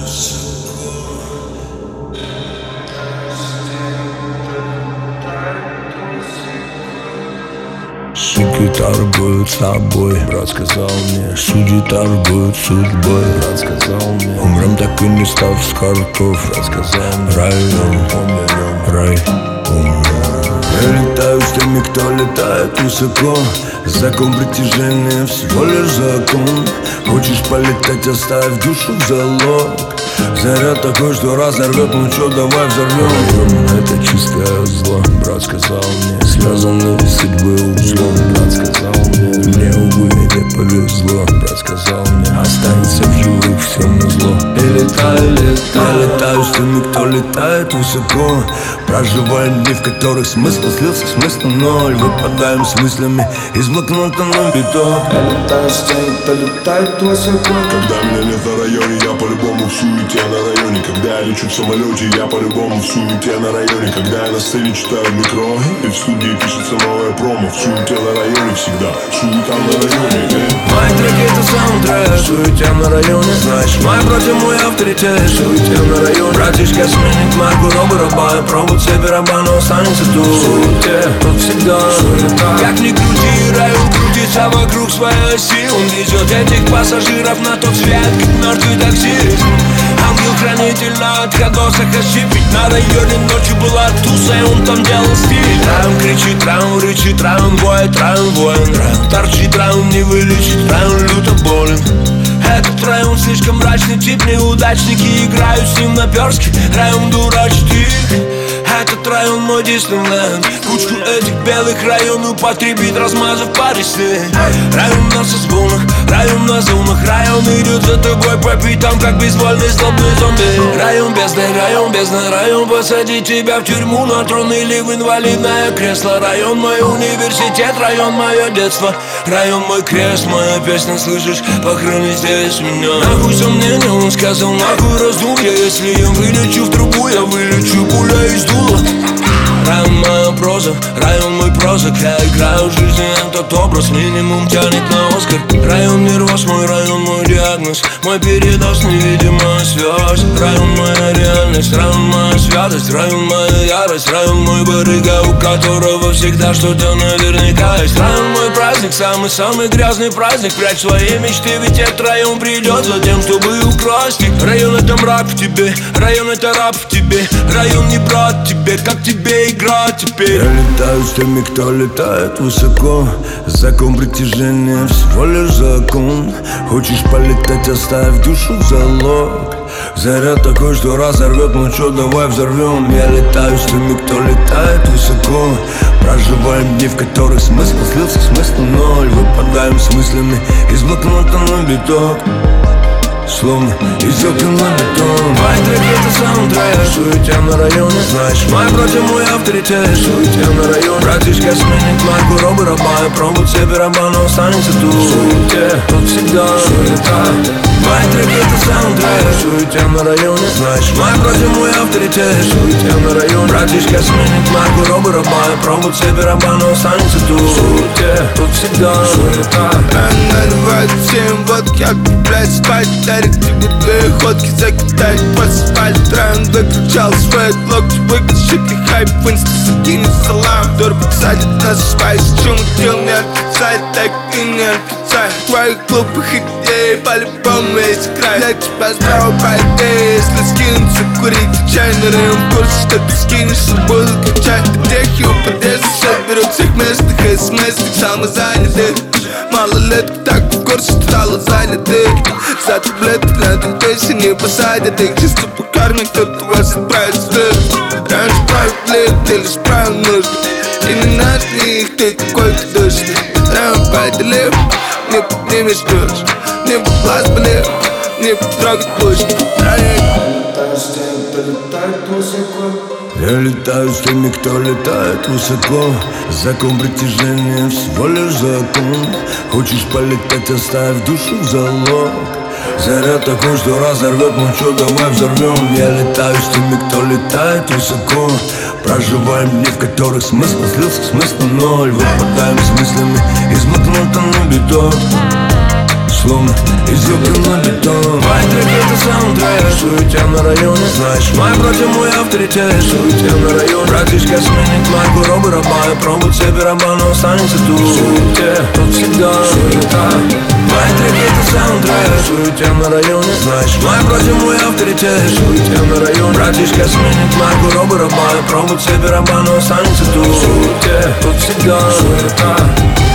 высоко Суки торгуют собой, брат сказал мне Судьи торгуют судьбой, брат сказал мне Умрем так и не став с картов, брат сказал мне Район, умрем, рай, умрем Я летаю с теми, кто летает высоко. Закон притяжения всего лишь закон. Хочешь полетать, оставь душу в залог. Заряд такой, что разорвет, ну чё, давай взорвем это чистое зло, брат сказал мне Связаны судьбы узлом, брат сказал мне Мне, увы, повезло, брат сказал мне Останется в живых всем на зло. И летаю, летаю, я летаю с теми, кто летает высоко. Проживая дни, в которых смысл слился, смысл ноль. Выпадаем с мыслями из блокнота на биток Я летаю с теми, кто летает высоко Когда меня нет на районе, я по-любому в суете на районе. Когда я лечу в самолете, я по-любому в суете на районе. Когда я на сцене читаю микро И в студии пишется новая промо В суете на районе всегда, суета на районе. Э. Мои треки это саундтрек. Суетя на районе Знаешь, мой против мой авторитет. Суетя на районе. Братишка сменит марку Робы раба Пробует себе раба, но останется тут. Суете, тут всегда Суета Как ни крути, район крутится вокруг своей оси Он везет этих пассажиров на тот свет Как мертвый таксист Ангел-хранитель на отходосах ощипить На районе ночью была туса и он там делал стиль Раун кричит, раун рычит, раун воет, раун воин. Раун торчит, раун не вылечит, раун люто болен. Этот район слишком мрачный тип Неудачники играют с ним наперстки Район дурачит их этот район мой Диснейленд Кучку этих белых район употребит Размазав ресне Район на созвонах, район на зонах. Район идет за тобой по пятам Как безвольный злобный зомби. Район бездны, район бездны Район посадить тебя в тюрьму. На трон или в инвалидное кресло. Район мой университет, район мое детство. Район мой крест, моя песня Слышишь, похорони здесь меня. Нахуй сомнения, он сказал, нахуй раздумья. Если я вылечу в трубу, я вылечу. Пуля из cool. Район моя проза, район мой проза Я играю в жизни этот образ Минимум тянет на Оскар. Район не рос, мой район мой диагноз Мой передоз, невидимая связь Район моя реальность, район моя святость Район моя ярость, район мой барыга У которого всегда что-то наверняка есть. Район мой праздник, самый-самый грязный праздник. Прячь свои мечты, ведь этот район придет за тем, чтобы украсть их. Район это мрак в тебе, район это раб в тебе. Район не брат тебе, как тебе играть теперь. Я летаю с теми, кто летает высоко. Закон притяжения всего лишь закон. Хочешь полетать, оставь душу в залог. Заряд такой, что разорвет, ну чё, давай взорвем Я летаю с теми, кто летает высоко. Проживаем дни, в которых смысл слился, смысл ноль. Выпадаем с мыслями из блокнота на биток Словно из окна на бетон Мои треки это саундтрек Суетя на районе Знаешь, мой против мой авторитет. Суетя на районе Братишка сменит марку Робы раба. И пробует себе раба, но останется тут. Суете, тут всегда. Суета Мои треки это саундтрек Суетя на районе Знаешь, мой против мой авторитет. Суетя на районе Братишка сменит марку Робы раба. И пробует себе раба, но останется тут. Суете, тут всегда. Суета Наливают всем водки, я блядь спать Дарит тебе две ходки, закидает по асфальт Район выключал свой локти, выключит и хайп В инста закинет салам, дур подсадит на спайс. Чё дел не отрицает, так и не отрицай. Твоих глупых идей по-любому есть край Я тебя по идее, если скинуться курить Чай на район в курсе, что ты скинешься, буду качать. Техи у подъезда, соберут всех местных смс самозанятых. Малолеток так в курсе стало са таблетката Те ще ни пасадят, тъй че сте покармихте Това се прави свет Рано ще прави плек, те ли ще прави нужда. И не натних, тъй който дъжди Рано правите лев, не поднимеш дъжд Не по плазма лев, не по други плъжди Я летаю с теми, кто летает высоко Закон притяжения всего лишь закон. Хочешь полетать, оставь душу в залог Заряд такой, что разорвет, ну чё, давай взорвем Я летаю с теми, кто летает высоко. Проживаем дни, в которых смысл слился, смысл ноль. Выпадаем с мыслями из блокнота на бетон. Сломы Изъебан на бетон. Твои треки это саундтрек. Суетя на районе Знаешь, мой против мой авторитет. Суетя на районе. Братишка сменит марку Робы раба пробует себе раба, но останется тут. Суете, тут всегда. Суета саундтрек Суетя на районе Знаешь, мой против мой авторитет. Суетя на районе Братишка сменит марку Робы раба. Пробует себе раба, но останется тут. Суете, тут всегда. Суета